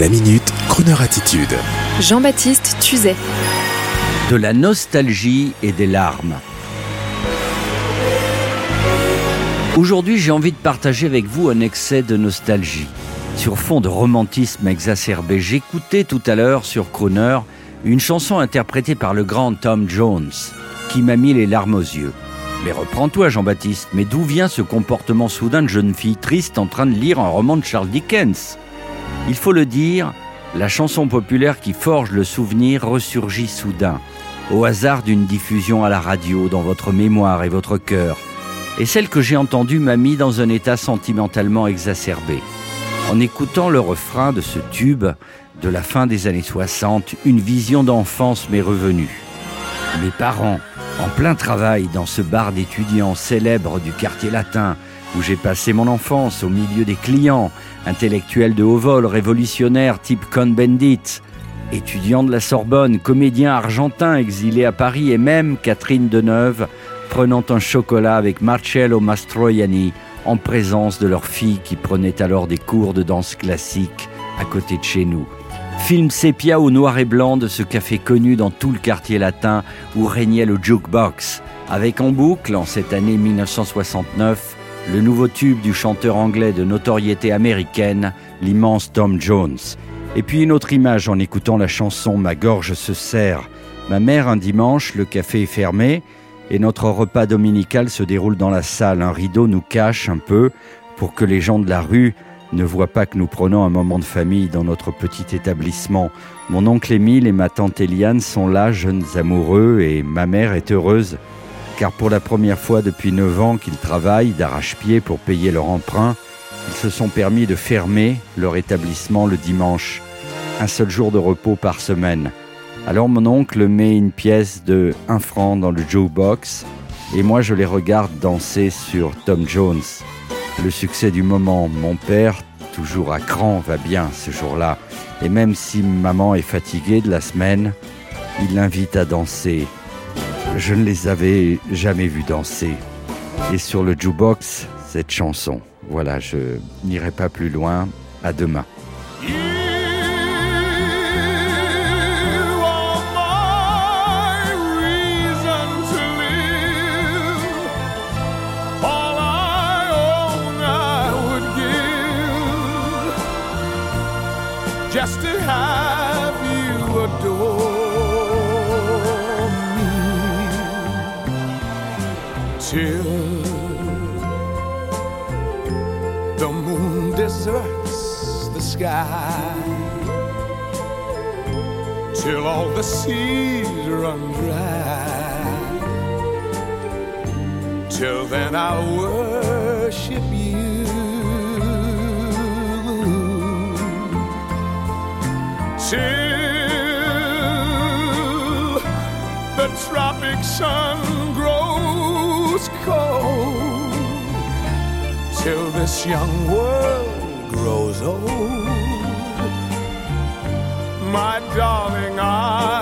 La minute, Kroneur attitude. Jean-Baptiste Tuzet. De la nostalgie et des larmes. Aujourd'hui, j'ai envie de partager avec vous un excès de nostalgie. Sur fond de romantisme exacerbé, j'écoutais tout à l'heure sur Croner une chanson interprétée par le grand Tom Jones qui m'a mis les larmes aux yeux. Mais reprends-toi, Jean-Baptiste, mais d'où vient ce comportement soudain de jeune fille triste en train de lire un roman de Charles Dickens? Il faut le dire, la chanson populaire qui forge le souvenir ressurgit soudain, au hasard d'une diffusion à la radio dans votre mémoire et votre cœur. Et celle que j'ai entendue m'a mis dans un état sentimentalement exacerbé. En écoutant le refrain de ce tube de la fin des années 60, une vision d'enfance m'est revenue. Mes parents, en plein travail dans ce bar d'étudiants célèbre du quartier latin, où j'ai passé mon enfance au milieu des clients, intellectuels de haut vol, révolutionnaires type Cohn-Bendit, étudiants de la Sorbonne, comédiens argentins exilés à Paris et même Catherine Deneuve, prenant un chocolat avec Marcello Mastroianni en présence de leur fille qui prenait alors des cours de danse classique à côté de chez nous. Film sépia au noir et blanc de ce café connu dans tout le quartier latin où régnait le jukebox, avec en boucle, en cette année 1969, le nouveau tube du chanteur anglais de notoriété américaine, l'immense Tom Jones. Et puis une autre image en écoutant la chanson Ma gorge se serre. Ma mère, un dimanche, le café est fermé et notre repas dominical se déroule dans la salle. Un rideau nous cache un peu pour que les gens de la rue ne voient pas que nous prenons un moment de famille dans notre petit établissement. Mon oncle Émile et ma tante Eliane sont là, jeunes amoureux, et ma mère est heureuse, car pour la première fois depuis 9 ans qu'ils travaillent d'arrache-pied pour payer leur emprunt, ils se sont permis de fermer leur établissement le dimanche, un seul jour de repos par semaine. Alors mon oncle met une pièce de 1 franc dans le jukebox, et moi je les regarde danser sur Tom Jones le succès du moment. Mon père, toujours à cran, va bien ce jour-là. Et même si maman est fatiguée de la semaine, il l'invite à danser. Je ne les avais jamais vus danser. Et sur le jukebox, cette chanson. Voilà, je n'irai pas plus loin. À demain. just to have you adore till the moon deserts the sky. Till all the seas run dry. Till then I'll worship you. Till the tropic sun this young world grows old. My darling, I'll